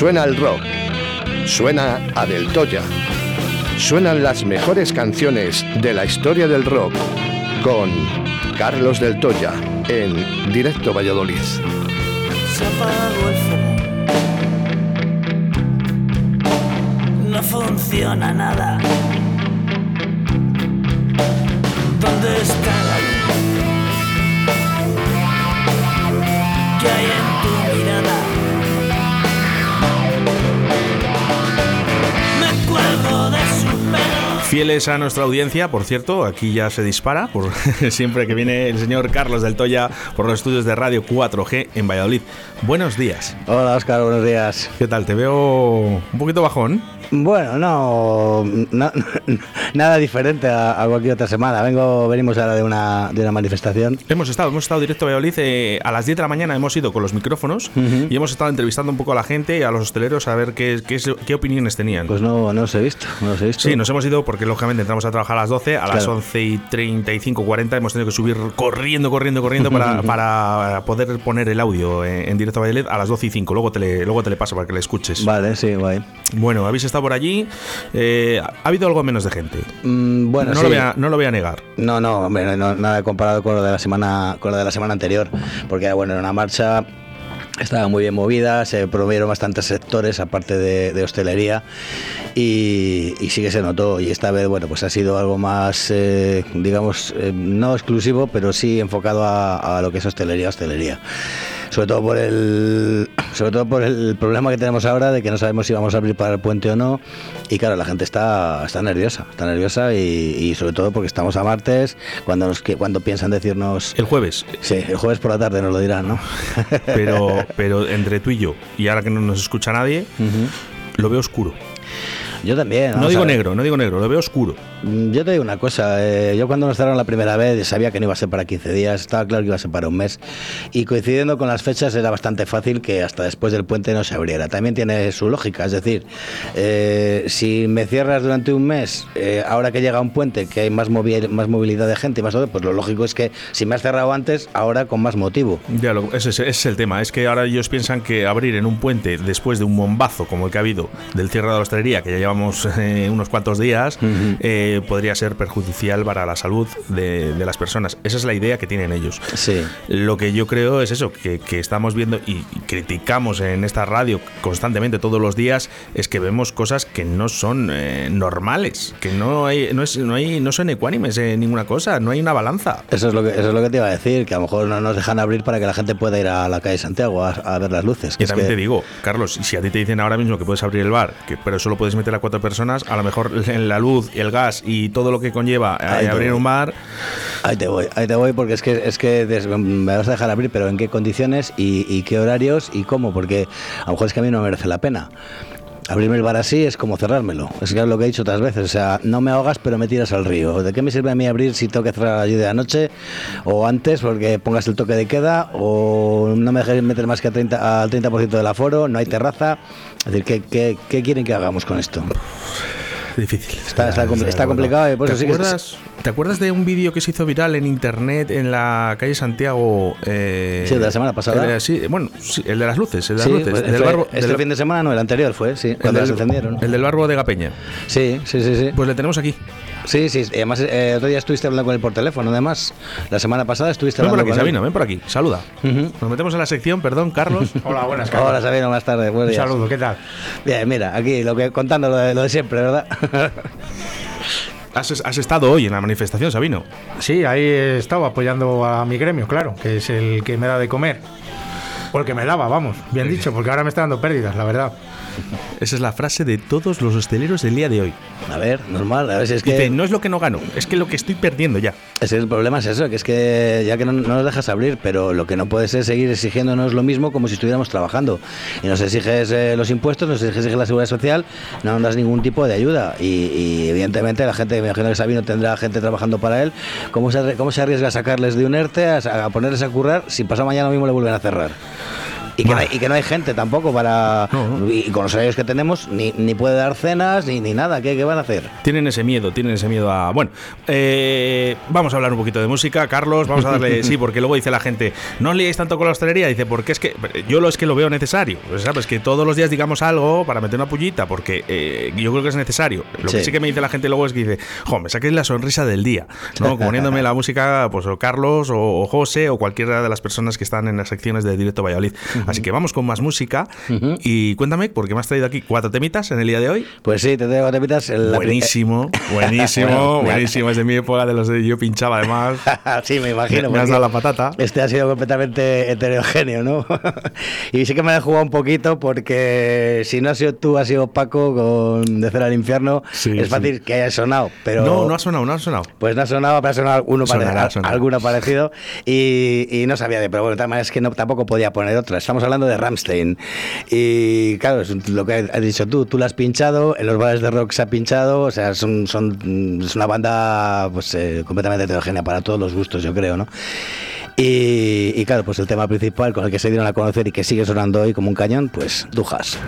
Suena el rock. Suena a Del Toya. Suenan las mejores canciones de la historia del rock con Carlos Del Toya en Directo Valladolid. Se. No funciona nada. ¿Dónde está Fieles a nuestra audiencia, por cierto, aquí ya se dispara, por siempre que viene el señor Carlos del Toya por los estudios de Radio 4G en Valladolid. Buenos días. Hola Oscar, buenos días. ¿Qué tal? Te veo un poquito bajón. Bueno, no, na- nada diferente a, a cualquier otra semana. Vengo, venimos ahora de una, de una manifestación. Hemos estado, hemos estado directo a Valladolid eh, a las 10 de la mañana, hemos ido con los micrófonos y hemos estado entrevistando un poco a la gente y a los hosteleros a ver qué, qué, qué opiniones tenían. Pues no, no os he visto, no os he visto. Sí, nos hemos ido porque lógicamente entramos a trabajar a las 12, a las Claro. 11 y 35, 40 hemos tenido que subir corriendo, corriendo, corriendo para, para poder poner el audio en, en directo a Valladolid a las 12 y 5. Luego te le, luego te le paso para que le escuches. Vale, sí, guay. Bueno, habéis estado por allí. eh, ha habido algo menos de gente. Mm, bueno, no, sí. lo voy a, no lo voy a negar. No, no, hombre, no, nada comparado con lo de la semana, con lo de la semana anterior, porque bueno, era una marcha estaba muy bien movida, se promovieron bastantes sectores aparte de, de hostelería y, y sí que se notó y esta vez bueno pues ha sido algo más eh, digamos eh, no exclusivo pero sí enfocado a, a lo que es hostelería hostelería sobre todo por el sobre todo por el problema que tenemos ahora de que no sabemos si vamos a abrir para el puente o no y claro la gente está está nerviosa está nerviosa y, y sobre todo porque estamos a martes cuando nos que- cuando piensan decirnos El jueves. sí el jueves por la tarde nos lo dirán no Pero, pero entre tú y yo, y ahora que no nos escucha nadie, lo veo oscuro. yo también No digo negro, no digo negro, lo veo oscuro. Mm, Yo te digo una cosa, eh, yo cuando nos cerraron la primera vez sabía que no iba a ser para 15 días, estaba claro que iba a ser para un mes y coincidiendo con las fechas era bastante fácil que hasta después del puente no se abriera. También tiene su lógica, es decir, eh, si me cierras durante un mes, eh, ahora que llega un puente que hay más, movi- más movilidad de gente y más todo, pues lo lógico es que si me has cerrado antes, ahora con más motivo. Ya, lo- ese, ese es el tema. Es que ahora ellos piensan que abrir en un puente después de un bombazo como el que ha habido del cierre de la hostelería, que ya llevamos eh, unos cuantos días, podría ser perjudicial para la salud de, de las personas. Esa es la idea que tienen ellos. Sí. Lo que yo creo es eso, que, que estamos viendo y, y criticamos en esta radio constantemente todos los días, es que vemos cosas que no son eh, normales, que no hay, no, es, no hay, no son ecuánimes en ninguna cosa, no hay una balanza. Eso es, lo que, eso es lo que te iba a decir, que a lo mejor no nos dejan abrir para que la gente pueda ir a la calle Santiago a, a ver las luces. que Y es también que- te digo, Carlos, si a ti te dicen ahora mismo que puedes abrir el bar, que, pero solo puedes meter a cuatro personas, a lo mejor la luz, el gas y todo lo que conlleva a- Ahí abrir un bar, Ahí te voy, ahí te voy porque es que es que des- me vas a dejar abrir, pero en qué condiciones y, y qué horarios y cómo, porque a lo mejor es que a mí no me merece la pena. Abrirme el bar así es como cerrármelo. Es que es lo que he dicho otras veces. O sea, no me ahogas, pero me tiras al río. ¿De qué me sirve a mí abrir si tengo que cerrar a las 10 de la noche o antes porque pongas el toque de queda o no me dejes meter más que a 30, al 30% del aforo, no hay terraza? Es decir, ¿qué, qué, qué quieren que hagamos con esto? difícil. Está- está de está complicado y por ¿Te, eso sí que- acuerdas, ¿Te acuerdas de un vídeo que se hizo viral en internet en la calle Santiago? eh, Sí, de la semana pasada. el de- sí, bueno, sí, el de las luces, el de las Sí, luces. pues, del fue- barbo- este del- fin de semana no, el anterior fue, sí, el cuando del- las encendieron. El del barbo de Gapeña. Sí, sí, sí, sí. Pues le tenemos aquí. Sí, sí. y Además, eh, otro día estuviste hablando con él por teléfono, además. La semana pasada estuviste Ven por hablando aquí, con Sabino, ven por aquí. Saluda. Nos metemos en la sección, perdón, Carlos. Hola, buenas. Carlos. Hola, Sabino, buenas tardes. buenos Un días. saludo, ¿qué tal? Bien, mira, aquí lo que contando lo de, lo de siempre, ¿verdad? Has, has estado hoy en la manifestación, Sabino. Sí, ahí he estado apoyando a mi gremio, claro, que es el que me da de comer. O el que me daba, vamos, bien dicho, porque ahora me está dando pérdidas, la verdad. Esa es la frase de todos los hosteleros del día de hoy. A ver, normal, a ver si es que. Dice, no es lo que no gano, es que lo que estoy perdiendo ya. Ese es el problema es eso, que es que ya que no, no nos dejas abrir, pero lo que no puedes es seguir exigiéndonos lo mismo como si estuviéramos trabajando. Y nos exiges eh, los impuestos, nos exiges la seguridad social, no nos das ningún tipo de ayuda. Y, y, evidentemente la gente, me imagino que Sabino tendrá gente trabajando para él. ¿Cómo se, cómo se arriesga a sacarles de un ERTE, a, a ponerles a currar si pasado mañana mismo le vuelven a cerrar? Y que, no hay, y que no hay gente tampoco para. No. Y con los horarios que tenemos, ni, ni puede dar cenas ni, ni nada. ¿Qué, qué van a hacer? Tienen ese miedo, tienen ese miedo a. Bueno, eh, vamos a hablar un poquito de música, Carlos. Vamos a darle. sí, porque luego dice la gente, no liéis tanto con la hostelería. Dice, porque es que yo lo es que lo veo necesario. Pues, ¿Sabes? Que todos los días digamos algo para meter una pullita, porque eh, yo creo que es necesario. Lo que Sí. que me dice la gente luego es que dice, jo, me saquéis la sonrisa del día. ¿no? Poniéndome la música, pues o Carlos o, o José o cualquiera de las personas que están en las secciones de Directo Valladolid. Así que vamos con más música. Y cuéntame, porque me has traído aquí cuatro temitas en el día de hoy. Pues sí, te tengo temitas. en la Buenísimo, buenísimo, Bueno, buenísimo. Es de mi época de los de yo pinchaba además. sí, me imagino. Me has dado la patata. Este ha sido completamente heterogéneo, ¿no? y sí que me he jugado un poquito porque si no has sido tú, has sido Paco con De Cero al Infierno. Sí, es sí. fácil que haya sonado, pero. No, no ha sonado, no ha sonado. Pues no ha sonado, pero ha sonado pare- Sonará, al- sonará. alguno parecido y, y no sabía de, pero bueno, es que no, tampoco podía poner otra. Estamos hablando de Ramstein y claro, es lo que has dicho tú, tú la has pinchado, en los bares de rock se ha pinchado, o sea, son, son, es una banda pues eh, completamente heterogénea para todos los gustos, yo creo, ¿no? Y, y claro, pues el tema principal con el que se dieron a conocer y que sigue sonando hoy como un cañón, pues Dujas.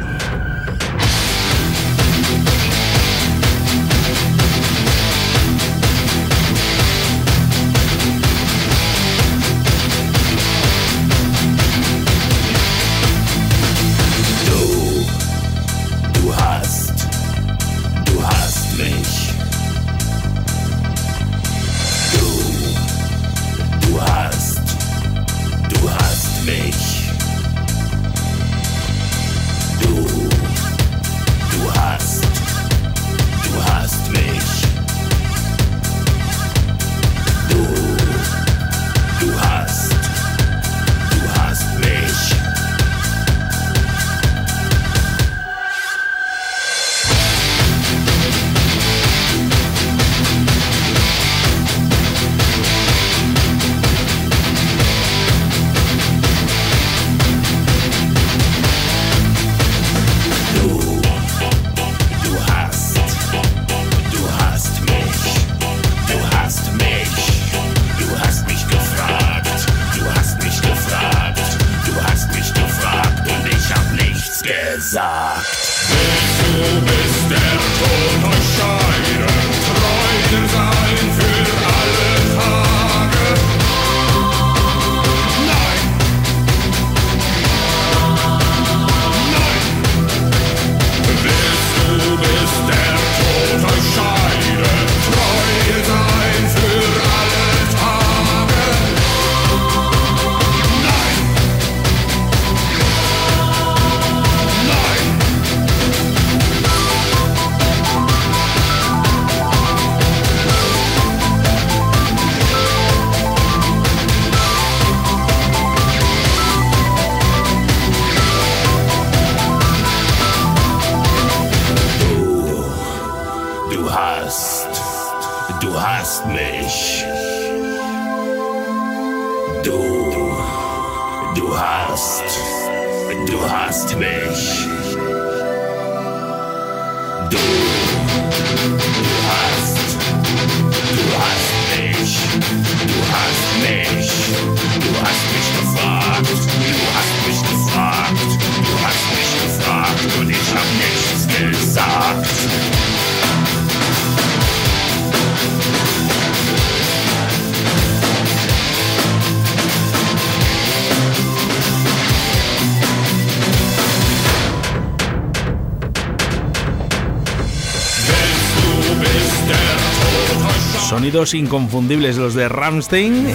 Sonidos inconfundibles los de Ramstein.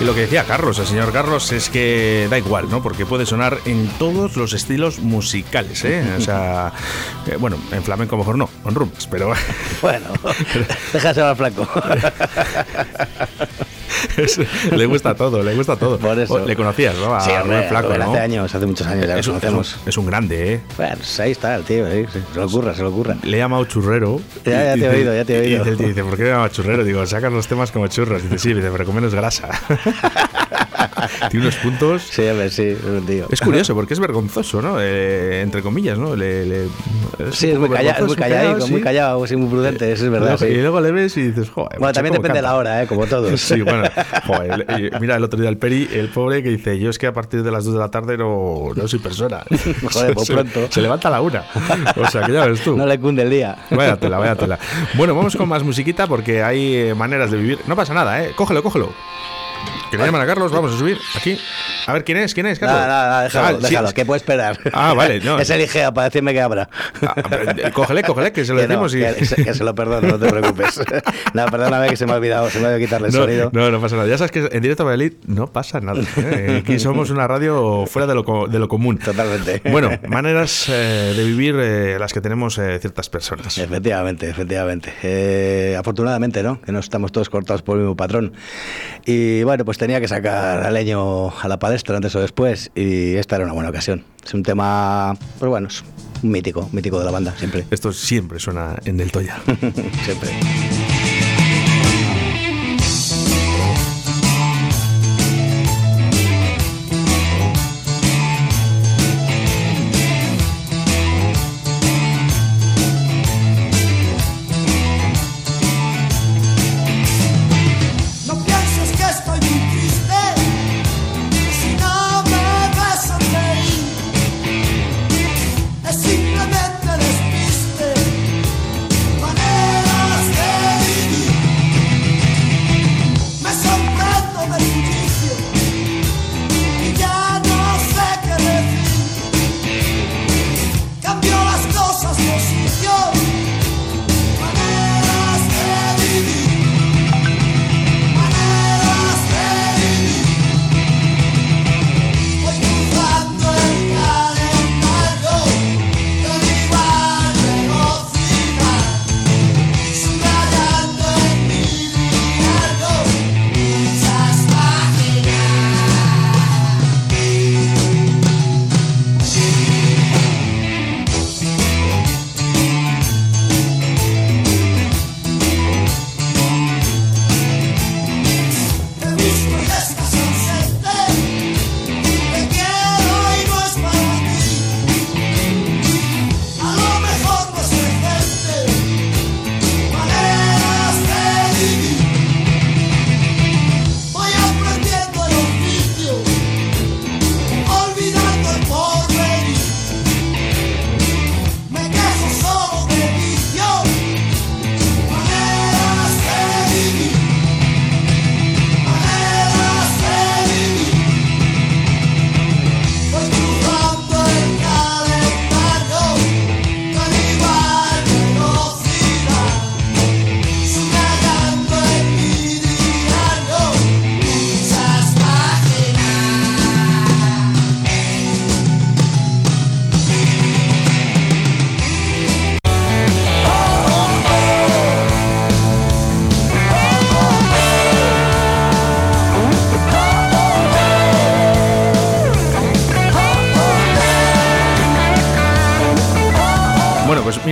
Y lo que decía Carlos, el señor Carlos, es que da igual, ¿no? Porque puede sonar en todos los estilos musicales, ¿eh? O sea, eh, bueno, en flamenco mejor no, en rumbas, pero Bueno, déjaselo al flaco. es- le gusta todo, le gusta todo. Por eso. Le conocías, ¿no? A sí, hombre, Flaco, hace años, hace muchos años ya Es lo un, es un- conocemos. es un grande, ¿eh? Bueno, pues ahí está el tío, sí, se lo ocurra, se lo ocurra. Le he llamado churrero. Ya, ya Y te he oído, ya te he y oído. dice, ¿por qué me llama churrero? Digo, sacas los temas como churros. Dice, sí, dice, pero con menos grasa. Tiene unos puntos. Sí, a ver, sí, es tío. Es curioso porque es vergonzoso, ¿no? Eh, entre comillas, ¿no? Le- le- Sí, un es muy, calla- es muy calladico, sí. muy callado, sí, muy prudente, eso es verdad. Y sí. luego le ves y dices, joder. Bueno, también ¿cómo depende de la hora, ¿eh? como todos. Sí, bueno, joder, eh, mira el otro día el Peri, el pobre que dice, yo es que a partir de las 2 de la tarde no, no soy persona. Joder, pues se, pronto. Se levanta a la una. O sea, que ya ves tú. No le cunde el día. Vaya tela, vaya tela. Bueno, vamos con más musiquita porque hay eh, maneras de vivir. No pasa nada, ¿eh? Cógelo, cógelo. Que le llaman a Carlos, vamos a subir aquí. A ver, ¿quién es? ¿Quién es, Carlos? Nada, nada, déjalo, Ah, sí. déjalo, que puede esperar. Ah, vale, no. Es el Igea para decirme que abra. Ah, cógele, cógele, que se lo Que no, decimos y... que, se- que se lo perdono, no te preocupes. no, perdóname que se me ha olvidado, se me ha quitarle el No, sonido. no, no pasa nada. Ya sabes que en directo a Valladolid no pasa nada. ¿eh? Aquí somos una radio fuera de lo, de lo común. Totalmente. Bueno, maneras eh, de vivir eh, las que tenemos eh, ciertas personas. Efectivamente, efectivamente. Eh, afortunadamente, ¿no? Que no estamos todos cortados por el mismo patrón. Y bueno, pues tenía que sacar al leño a la palestra antes o después. Y esta era una buena ocasión. Es un tema, pues bueno, es un mítico, mítico de la banda, siempre. Esto siempre suena en Del Toya. siempre.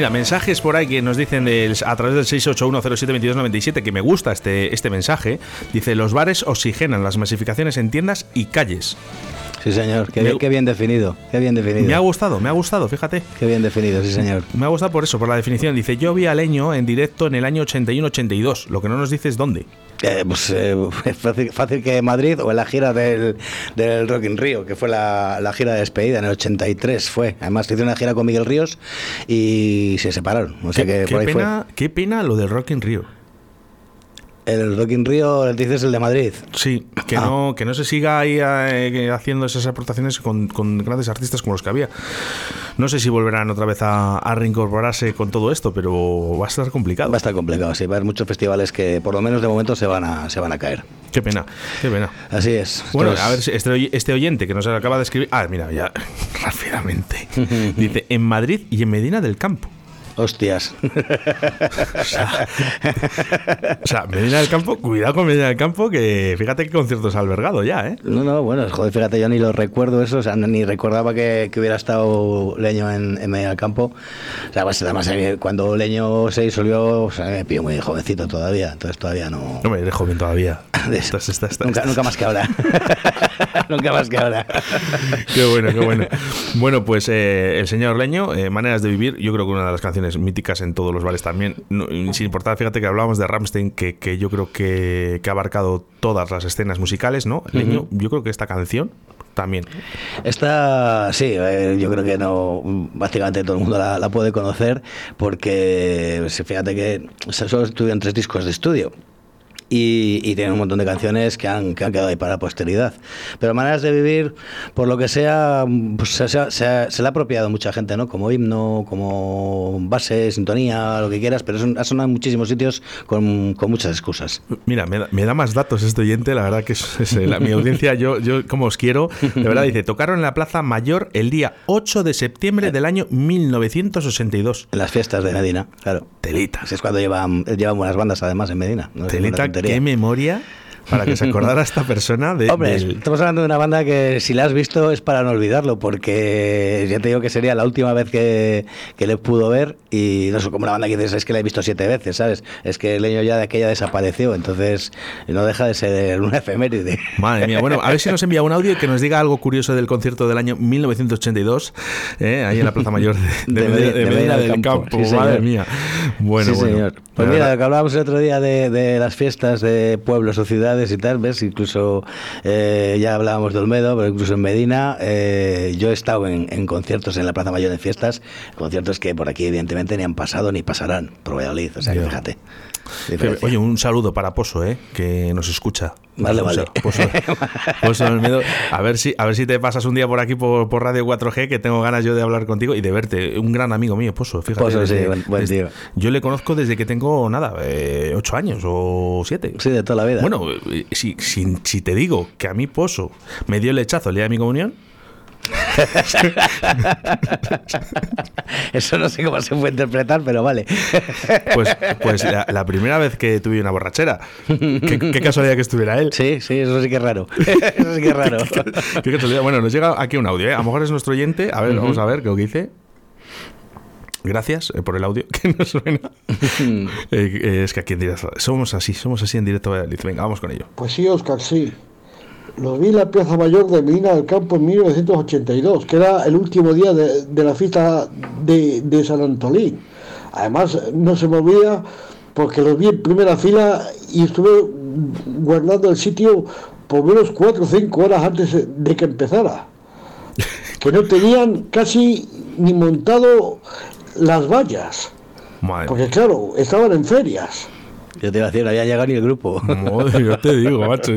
Mira, mensajes por ahí que nos dicen del- a través del 681072297 que me gusta este, este mensaje. Dice, los bares oxigenan las masificaciones en tiendas y calles. Sí, señor, qué Me- bien, qué bien definido, qué bien definido. Me ha gustado, me ha gustado, fíjate. Qué bien definido, sí, señor. Me ha gustado por eso, por la definición. Dice, yo vi a Leño en directo en el año 81-82. Lo que no nos dice es dónde. Eh, pues eh, es fácil, fácil que Madrid o en la gira del, del Rock in Rio, que fue la, la gira de despedida en el 83 fue. Además hizo una gira con Miguel Ríos y se separaron. O sea qué, que qué ahí pena, qué pena lo del Rock in Rio. El Rock in Rio, dices el de Madrid. Sí, que, Ah. no, que no se siga ahí eh, haciendo esas aportaciones con, con grandes artistas como los que había. No sé si volverán otra vez a, a reincorporarse con todo esto, pero va a estar complicado. Va a estar complicado, sí. Va a haber muchos festivales que por lo menos de momento se van a, se van a caer. Qué pena, qué pena. Así es. Bueno, Entonces, a ver si este, este oyente que nos acaba de escribir. Ah, mira, ya rápidamente. Dice: en Madrid y en Medina del Campo. Hostias. O sea, Medina del Campo, cuidado con Medina del Campo, que fíjate qué conciertos ha albergado ya, ¿eh? No, no, bueno, joder, fíjate, yo ni lo recuerdo eso, o sea, ni recordaba que, que hubiera estado Leño en, en medio del campo. O sea, pues además eh, cuando Leño se disolvió, o sea, me pillo muy jovencito todavía, entonces todavía no... No me eres joven todavía. Estás- estás- estás- nunca, nunca más que ahora. nunca más que ahora. Qué bueno, qué bueno. Bueno, pues eh, el señor Leño, eh, Maneras de Vivir, yo creo que una de las canciones míticas en todos los bares también. No, sin importar, fíjate que hablábamos de Ramstein, que, que yo creo que, que ha abarcado todas las escenas musicales, ¿no? Leño, yo creo que esta canción también. Esta, sí, eh, yo creo que no, básicamente todo el mundo la, la puede conocer porque fíjate que solo estuvieron tres discos de estudio. Y, y tienen un montón de canciones que han, que han quedado ahí para la posteridad. Pero maneras de vivir, por lo que sea, pues se, se- se- se le ha apropiado mucha gente, ¿no? Como himno, como base, sintonía, lo que quieras, pero es un- ha sonado en muchísimos sitios con, con muchas excusas. Mira, me da, me da más datos este oyente, la verdad que es, es, eh, la, mi audiencia, yo, yo como os quiero, de verdad dice, tocaron en la Plaza Mayor el día 8 de septiembre del año 1982. En las fiestas de Medina, claro. Telita. Es cuando llevan, llevan buenas bandas además en Medina. No Telita, qué memoria para que se acordara esta persona de... Hombre, del- estamos hablando de una banda que si la has visto es para no olvidarlo, porque ya te digo que sería la última vez que, que le pudo ver y no sé, como una banda que dices, es que la he visto siete veces, ¿sabes? Es que el leño ya de aquella desapareció, entonces no deja de ser una efeméride. Madre mía, bueno, a ver si nos envía un audio que nos diga algo curioso del concierto del año 1982, ¿eh? ahí en la Plaza Mayor de, de, De Medina, de Medina del del Campo. Campo, sí, Madre señor. mía. Bueno, sí, bueno. señor. Pues mira, lo que hablábamos el otro día de, de las fiestas de pueblos o ciudades y tal, ¿ves? Incluso eh, ya hablábamos de Olmedo, pero incluso en Medina eh, yo he estado en, en conciertos en la Plaza Mayor en fiestas, conciertos que por aquí evidentemente ni han pasado ni pasarán por Valladolid, o sea, que fíjate. Diferencia. Oye, un saludo para Poso, ¿eh? que nos escucha. Vale, Poso, vale. Poso, Poso Olmedo. a ver si a ver si te pasas un día por aquí por, por Radio 4G, que tengo ganas yo de hablar contigo y de verte. Un gran amigo mío, Poso, fíjate. Poso, sí, buen- buen desde- tío. Yo le conozco desde que tengo, nada, eh, ocho años o siete. Sí, de toda la vida. Bueno, eh, si, si, si te digo que a mí Poso me dio el lechazo el día de mi comunión, Eso no sé cómo se puede interpretar, pero vale. pues, pues la, la primera vez que tuve una borrachera, qué, qué casualidad que estuviera él. Sí, sí, eso sí que es raro. Eso sí que es raro. Qué casualidad. Bueno, nos llega aquí un audio, ¿eh? A lo mejor es nuestro oyente. A ver, vamos a ver qué es lo que dice. Gracias eh, por el audio que nos suena. Eh, eh, es que aquí en directo somos así, somos así en directo. Venga, vamos con ello. Pues sí, Oscar, sí. Los vi en la Plaza Mayor de Medina del Campo en 1982, que era el último día de, de la fiesta de, de San Antolín. Además, no se me olvida porque los vi en primera fila y estuve guardando el sitio por menos 4 o 5 horas antes de que empezara. Que no tenían casi ni montado las vallas. Madre Porque claro, estaban en ferias. Yo te iba a decir, no había llegado ni el grupo. Madre, yo te digo, macho.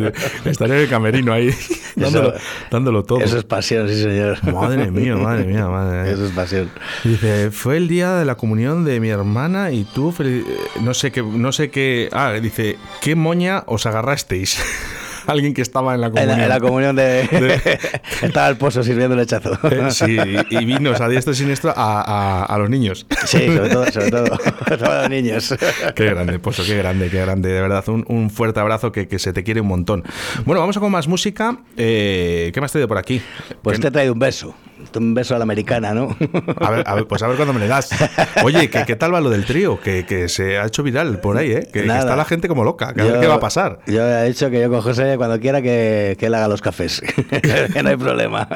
Estaría en el camerino ahí, dándolo, dándolo todo. Eso es pasión, sí, señor. Madre mía, madre mía, madre mía. Eso es pasión. Dice, fue el día de la comunión de mi hermana y tú, eh, no sé qué, no sé qué, ah, dice, ¿qué moña os agarrasteis? Alguien que estaba en la En comunión. la, en la comunión de... Estaba el pozo sirviendo el hechazo. Eh, Sí, y, vinos a diestro y siniestro a, a- a los niños. Sí, sobre todo, sobre todo. Todos los niños. Qué grande, Pozo, qué grande, qué grande. De verdad, un, un fuerte abrazo que, que se te quiere un montón. Bueno, vamos a con más música. Eh, ¿Qué me has traído por aquí? Pues te he traído un beso. Un beso a la americana, ¿no? A ver, a ver, pues a ver cuándo me le das. Oye, ¿qué, qué tal va lo del trío? Que, que se ha hecho viral por ahí, ¿eh? Que, está la gente como loca. Que a ver Yo- qué va a pasar. Yo he dicho que yo con José cuando quiera que, que él haga los cafés. que no hay problema.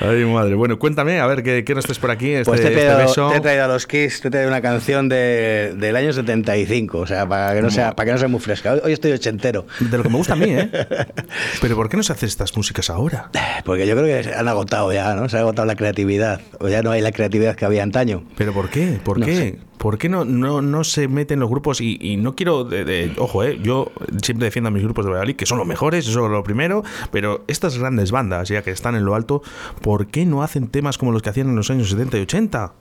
Ay, madre. Bueno, cuéntame, a ver, ¿qué, qué nos traes por aquí? Este, Pues te este traído, beso. te he traído a los Kiss, te he traído una canción de, del año 75, o sea, para que no sea, para que no sea muy fresca. Hoy, hoy estoy ochentero. De lo que me gusta a mí, ¿eh? Pero ¿por qué no se hacen estas músicas ahora? Porque yo creo que han agotado ya, ¿no? Se ha agotado la creatividad. O ya no hay la creatividad que había antaño. ¿Pero por qué? ¿Por No qué? sé. ¿Por qué no, no, no se meten los grupos? Y, y no quiero. de- de- ojo, ¿eh? Yo siempre defiendo a mis grupos de Valladolid, que son los mejores, eso es lo primero. Pero estas grandes bandas, ya que están en lo alto, ¿por qué no hacen temas como los que hacían en los años 70 y 80?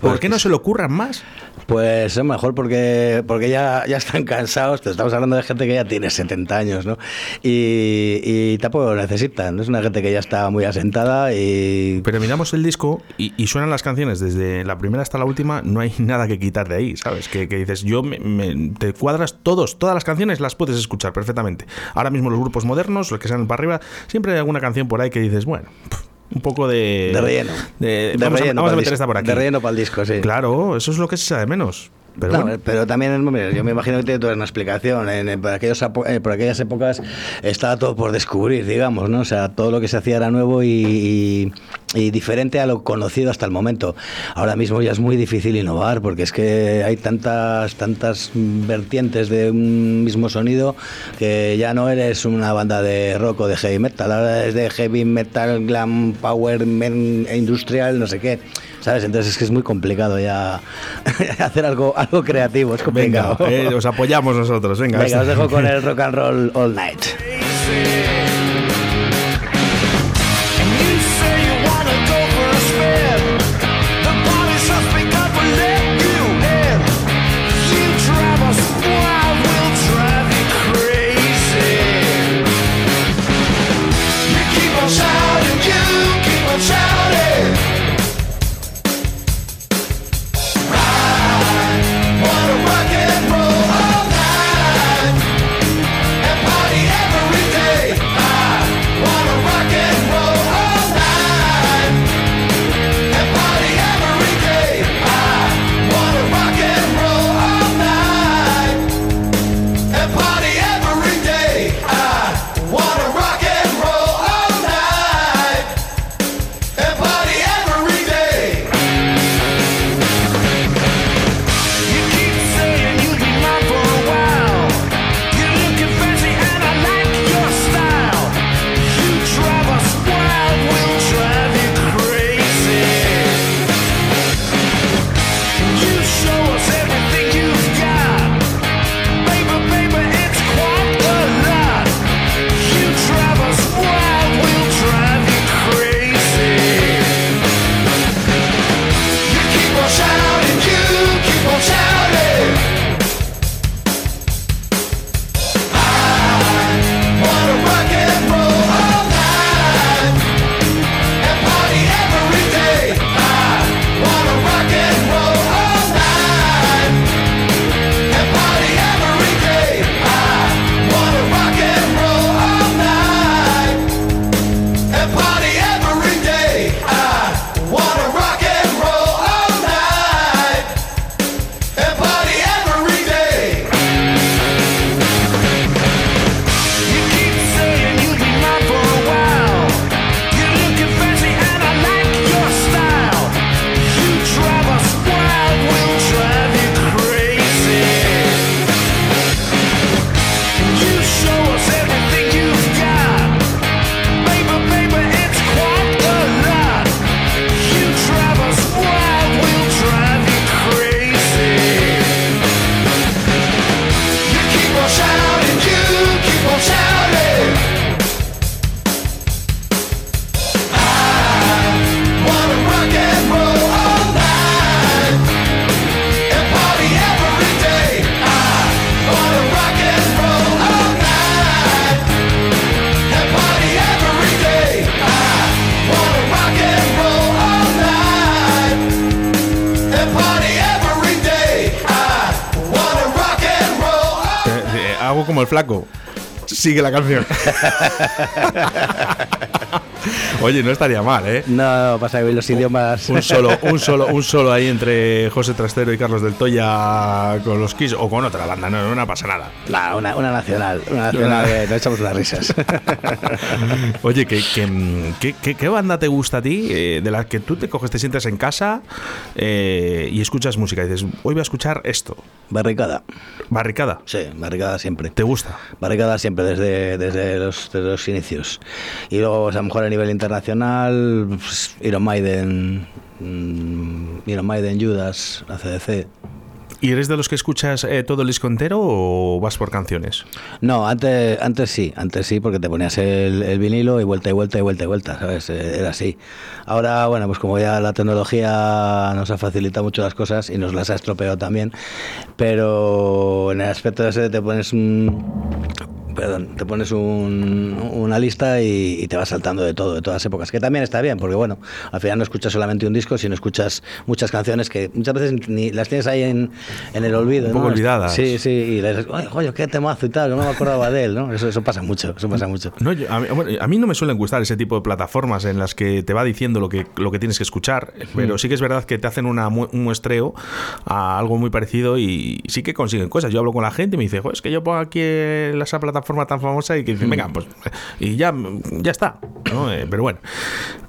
¿Por qué no se le ocurran más? Pues es mejor porque, porque ya, ya están cansados. Te estamos hablando de gente que ya tiene 70 años, ¿no? Y, y tampoco lo necesitan. Es una gente que ya está muy asentada y. Pero miramos el disco y, y suenan las canciones desde la primera hasta la última, no hay nada que quitar de ahí, ¿sabes? Que, que dices, yo me, me- te cuadras todos, todas las canciones las puedes escuchar perfectamente. Ahora mismo los grupos modernos, los que salen para arriba, siempre hay alguna canción por ahí que dices, bueno, pf, un poco de... De relleno. de- De vamos a- relleno vamos a meter esta por aquí. De relleno para el disco, sí. Claro, eso es lo que se echa de menos. Pero No, bueno. pero también yo me imagino que tiene toda una explicación. En, en- por, aquellos, eh, por aquellas épocas estaba todo por descubrir, digamos, ¿no? O sea, todo lo que se hacía era nuevo y, y- y diferente a lo conocido hasta el momento. Ahora mismo ya es muy difícil innovar porque es que hay tantas, tantas vertientes de un mismo sonido que ya no eres una banda de rock o de heavy metal, ahora es de heavy metal, glam, power, men- industrial, no sé qué. ¿Sabes? Entonces es que es muy complicado ya hacer algo, algo creativo, es Venga, eh, os apoyamos nosotros. Venga, Venga, os dejo con el rock and roll all night. Sigue la canción. Oye, no estaría mal, ¿eh? No, pasa que los idiomas. Un solo, un solo, un solo ahí entre José Trastero y Carlos del Toya con los Kiss o con otra banda, no, no pasa nada. Nah, una, una nacional, una nacional que nos echamos unas risas. Oye, ¿qué, qué, qué- banda te gusta a ti? eh, de la que tú te coges, te sientas en casa eh, y escuchas música y dices, hoy voy a escuchar esto. Barricada, Barricada. sí, barricada siempre. ¿Te gusta? Barricada siempre desde, desde, los, desde los inicios. Y luego, pues, a lo mejor a nivel internacional, pues, Iron Maiden, mm, Iron Maiden, Judas, ACDC. ¿Y eres de los que escuchas eh, todo el disco entero o vas por canciones? No, antes, antes sí, antes sí, porque te ponías el, el vinilo y vuelta y vuelta y vuelta y vuelta, ¿sabes? Eh, Era así. Ahora, bueno, pues como ya la tecnología nos ha facilitado mucho las cosas y nos las ha estropeado también, pero en el aspecto de ese te pones un... Perdón, te pones un- una lista y, y te vas saltando de todo, de todas épocas, que también está bien, porque bueno, al final no escuchas solamente un disco, sino escuchas muchas canciones que muchas veces ni las tienes ahí en, en el olvido. Un poco ¿no? olvidadas. Sí, sí, y le dices, "Ay, joder, qué temazo y tal, que no me acordaba de él, ¿no? Eso, eso pasa mucho, eso pasa mucho. No, yo- a, mí, bueno, a mí no me suelen gustar ese tipo de plataformas en las que te va diciendo lo que, lo que tienes que escuchar, pero sí que es verdad que te hacen una, un muestreo a algo muy parecido y sí que consiguen cosas. Yo hablo con la gente y me dice, "Jo, es que yo pongo aquí en esa plataforma tan famosa y que dicen, venga, pues y ya, ya está. ¿no? Eh, pero bueno,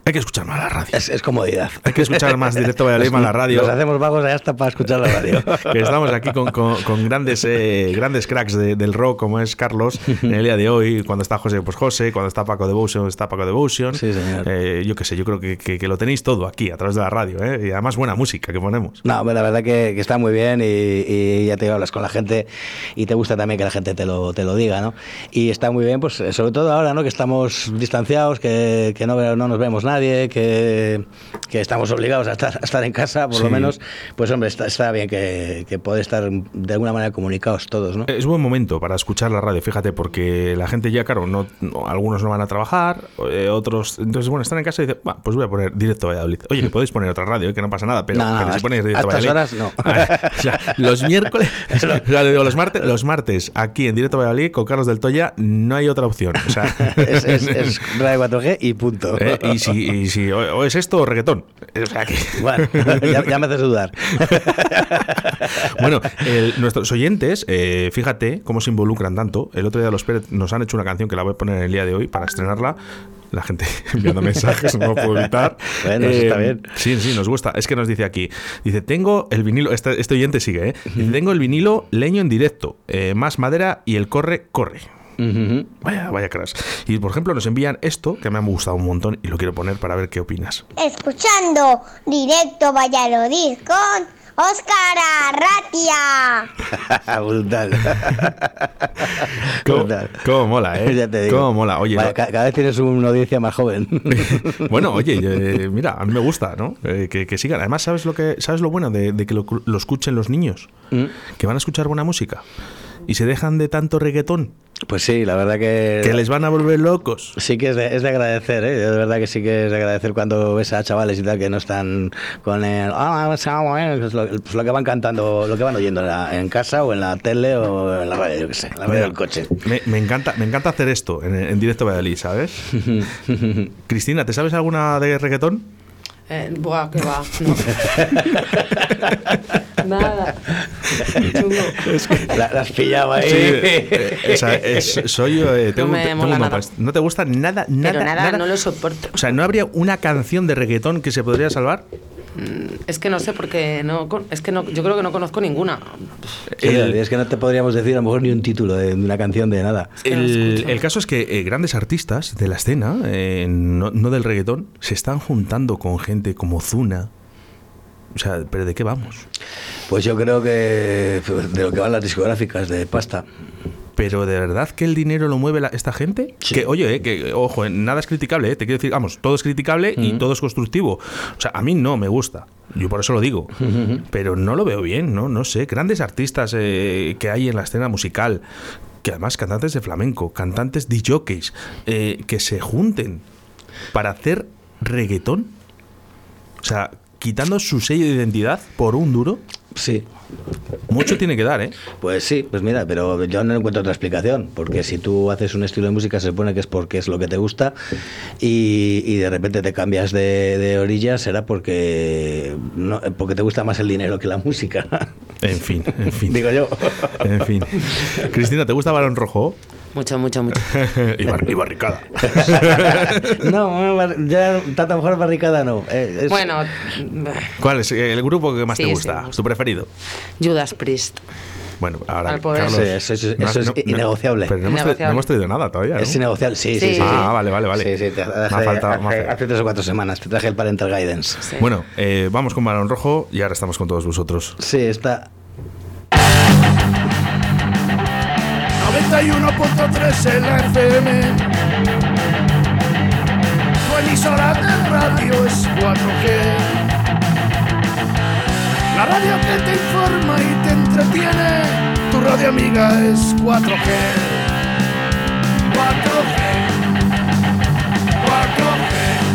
hay que escuchar más la radio. Es, es comodidad. Hay que escuchar más directo Valladolid, más la radio. Nos hacemos vagos allá hasta para escuchar la radio. que estamos aquí con, con- con grandes eh, grandes cracks de- del rock como es Carlos en el día de hoy cuando está José pues José cuando está Paco Devotion está Paco Devotion Sí, señor. Eh, yo qué sé yo creo que, que- que lo tenéis todo aquí a través de la radio ¿eh? y además buena música que ponemos No, la verdad que, que está muy bien y, y ya te hablas con la gente y te gusta también que la gente te lo, te lo diga, ¿no? Y está muy bien, pues sobre todo ahora, ¿no? Que estamos distanciados, que, que no, no nos vemos nadie, que, que estamos obligados a estar, a estar en casa, por lo Sí. menos, pues hombre, está, está bien que, que poder estar de alguna manera comunicados todos, ¿no? es buen momento para escuchar la radio fíjate porque la gente ya claro no, no- algunos no van a trabajar eh, otros entonces bueno están en casa y dicen "Va, pues voy a poner directo Valladolid oye que podéis poner otra radio eh, que no pasa nada pero, No, no, si a- ponéis a directo Valladolid horas, no. o sea, los miércoles los martes los martes aquí en directo Valladolid con Carlos del Toya no hay otra opción o sea es, es, es radio 4G y punto. Eh, y si, y si o, o es esto o reggaetón. O sea que. Bueno, ya, ya me haces dudar. Bueno, el- nuestros oyentes, eh, fíjate cómo se involucran tanto. El otro día los Pérez nos han hecho una canción que la voy a poner en el día de hoy para estrenarla. La gente enviando mensajes, no lo puedo evitar. Eh, Bueno, está bien. Sí, sí, nos gusta. Es que nos dice aquí. Dice, tengo el vinilo. Este, este oyente sigue, ¿eh? Dice, tengo el vinilo leño en directo. eh, más madera y el corre, corre. Vaya, vaya crash. Y por ejemplo, nos envían esto que me ha gustado un montón y lo quiero poner para ver qué opinas. Escuchando directo Valladolid con Óscar Arratia. Brutal. ¿Cómo, Brutal. cómo mola, eh? Ya te digo. Cómo mola. Oye, no- cada vez tienes una audiencia más joven. bueno, oye, eh, mira, a mí me gusta, ¿no? Eh, que, que sigan. Además, ¿sabes lo que sabes lo bueno de, de que lo, lo escuchen los niños? Mm. Que van a escuchar buena música. Y se dejan de tanto reggaetón, Pues sí, la verdad que... que les van a volver locos. Sí que es de, es de agradecer, ¿eh? de verdad que sí que es de agradecer cuando ves a chavales y tal que no están con el... "Ah, pues, lo, pues lo que van cantando, lo que van oyendo en, la- en casa o en la tele o en la radio, yo qué sé, en la radio del coche. Me, me encanta, me encanta hacer esto en, en directo Valladolid, ¿sabes? Cristina, ¿te sabes alguna de reggaetón? Eh, buah, que va. No. Nada. Chungo. La, las pillaba ahí. eh, esa es- soy yo. eh, tengo, me tengo mola un nada. mapa. ¿No te gusta nada, nada? Pero nada, no lo soporto. O sea, ¿no habría una canción de reggaetón que se podría salvar? Es que no sé porque no es que no yo creo que no conozco ninguna. Sí, El- es que no te podríamos decir a lo mejor ni un título de, de una canción de nada. que no El, el caso es que eh, grandes artistas de la escena, eh, no, no del reggaetón, se están juntando con gente como Zuna. O sea, ¿pero de qué vamos? Pues yo creo que pues, de lo que van las discográficas de pasta. ¿Pero de verdad que el dinero lo mueve la- esta gente? Sí. Que, oye, eh, que, ojo, eh, nada es criticable, eh, te quiero decir, vamos, todo es criticable y todo es constructivo. O sea, a mí no me gusta, yo por eso lo digo, pero no lo veo bien, ¿no? No sé, grandes artistas eh, que hay en la escena musical, que además cantantes de flamenco, cantantes de jockeys, eh, que se junten para hacer reggaetón. O sea, quitando su sello de identidad por un duro, Sí, mucho tiene que dar, ¿eh? Pues sí, pues mira, pero yo no encuentro otra explicación, porque si tú haces un estilo de música se supone que es porque es lo que te gusta y, y de repente te cambias de, de orilla, será porque, no, porque te gusta más el dinero que la música. En fin, en fin. Digo yo. En fin. Cristina, ¿te gusta Balón Rojo? Mucho, mucho, mucho. y, bar- y barricada. no, ya tanta mejor barricada no. eh, es- Bueno, ¿Cuál es el grupo que más Sí, te sí, gusta? gusta. ¿Tu preferido? Judas Priest. Bueno, ahora. Carlos, Sí, eso es- no has- eso es innegociable. Pero no hemos, tra- Innegociable. no hemos traído nada todavía, ¿no? Es innegociable, sí, sí, sí. Sí. sí. Ah, vale, vale, vale. Sí, sí, te Me traje, ha faltado- me ha hace, faltado. hace tres o cuatro semanas te traje el Parental Guidance. Sí. Bueno, eh, vamos con Balón Rojo y ahora estamos con todos vosotros. Sí, está 91.3 en la FM. Tu emisora de radio es 4G. La radio que te informa y te entretiene. Tu radio amiga es 4G. 4G. 4G.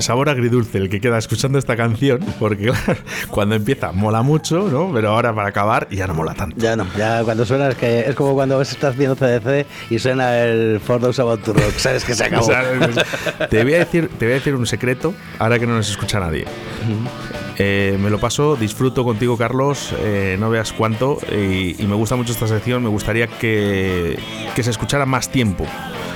Sabor agridulce el que queda escuchando esta canción, porque claro, cuando empieza mola mucho, ¿no? Pero ahora para acabar ya no mola tanto. Ya no, ya cuando suena es que es como cuando estás viendo CDC y suena el For Those About to Rock, sabes que se acabó. ¿Sabes? Te voy a decir, te voy a decir un secreto, ahora que no nos escucha nadie. Eh, me lo paso, disfruto contigo, Carlos, eh, no veas cuánto, y, y me gusta mucho esta sección, me gustaría que, que se escuchara más tiempo.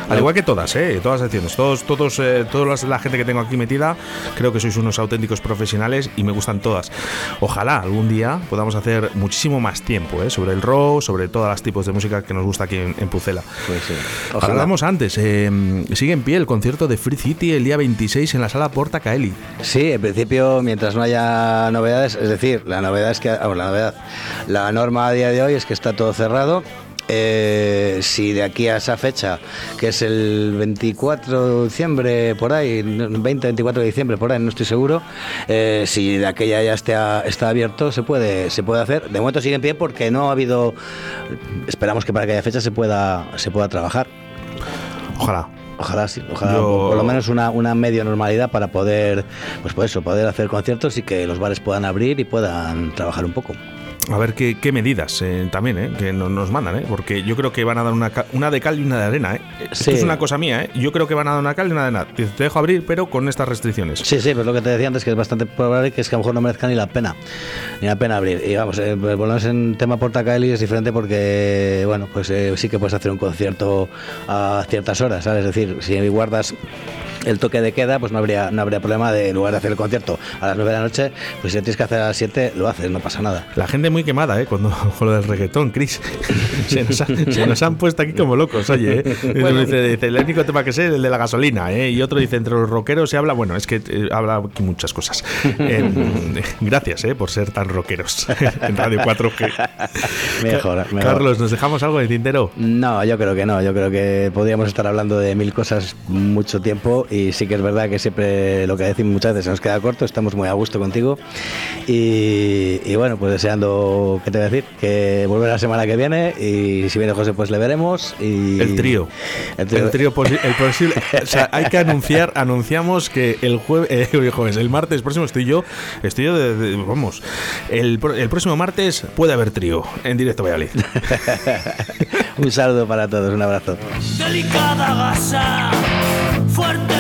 Al igual que todas, ¿eh? todas las secciones, todos, todos, eh, toda las- la gente que tengo aquí metida, creo que sois unos auténticos profesionales y me gustan todas. Ojalá algún día podamos hacer muchísimo más tiempo ¿eh? sobre el rock, sobre todos los tipos de música que nos gusta aquí en, en Pucela. Pues sí. Ojalá. Hablamos antes, eh, sigue en pie el concierto de Free City el día 26 en la sala Porta Caeli. Sí, en principio, mientras no haya novedades, es decir, la novedad es que, vamos, la novedad, la norma a día de hoy es que está todo cerrado. Eh, si de aquí a esa fecha, que es el 24 de diciembre, por ahí, 20-24 de diciembre, por ahí, no estoy seguro, eh, si de aquella ya está, está abierto, se puede, se puede hacer. De momento sigue en pie porque no ha habido, esperamos que para aquella fecha se pueda, se pueda trabajar. Ojalá. Ojalá sí, ojalá Yo- por, por lo menos una, una medio normalidad para poder, pues, pues eso, poder hacer conciertos y que los bares puedan abrir y puedan trabajar un poco. A ver qué, qué medidas eh, también eh, que no- nos mandan, eh, porque yo creo que van a dar una, una de cal y una de arena. Eh. Esto Sí. es una cosa mía, eh. yo creo que van a dar una cal y una de arena. Te te dejo abrir, pero con estas restricciones. Sí, sí, pues lo que te decía antes, que es bastante probable que es que a lo mejor no merezca ni la pena, ni la pena abrir. Y vamos, pues, menos en tema Portacaeli es diferente porque, bueno, pues eh, sí que puedes hacer un concierto a ciertas horas, ¿sabes? Es decir, si guardas el toque de queda, pues no habría, no habría problema de, en lugar de hacer el concierto a las 9 de la noche, pues si lo tienes que hacer a las 7, lo haces, no pasa nada. La gente muy quemada, ¿eh? Cuando, con lo del reggaetón, Chris. Se nos, ha- se nos han puesto aquí como locos, oye. ¿eh? Bueno. Dice, dice, el único tema que sé es el de la gasolina, ¿eh? Y otro dice, entre los rockeros se habla, bueno, es que eh, habla aquí muchas cosas. Em, gracias, ¿eh? Por ser tan rockeros en Radio 4G. Mejor, mejor. Carlos, ¿nos dejamos algo de tintero? No, yo creo que no. Yo creo que podríamos estar hablando de mil cosas mucho tiempo y sí que es verdad que siempre lo que decimos muchas veces nos queda corto. Estamos muy a gusto contigo y, y bueno, pues deseando, ¿qué te voy a decir? Que volver la semana que viene y si viene José pues le veremos. Y, El trío. El trío. El trío posi- el posible. O sea, hay que anunciar, anunciamos que el jueves, eh, el jueves, el martes próximo estoy yo, estoy yo de, de- vamos, el, próximo martes puede haber trío en directo Valladolid. un saludo para todos, un abrazo. Delicada gasa, fuerte